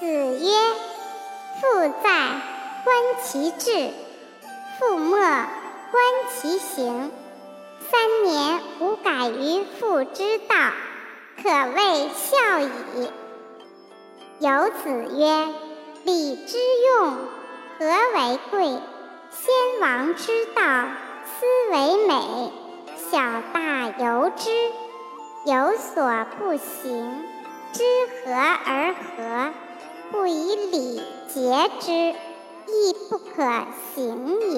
子曰：“父在，观其志；父没，观其行。三年无改于父之道，可谓孝矣。”有子曰：“礼之用，和为贵。先王之道，斯为美。小大由之，有所不行，知和而和，不以礼节之，亦不可行也。”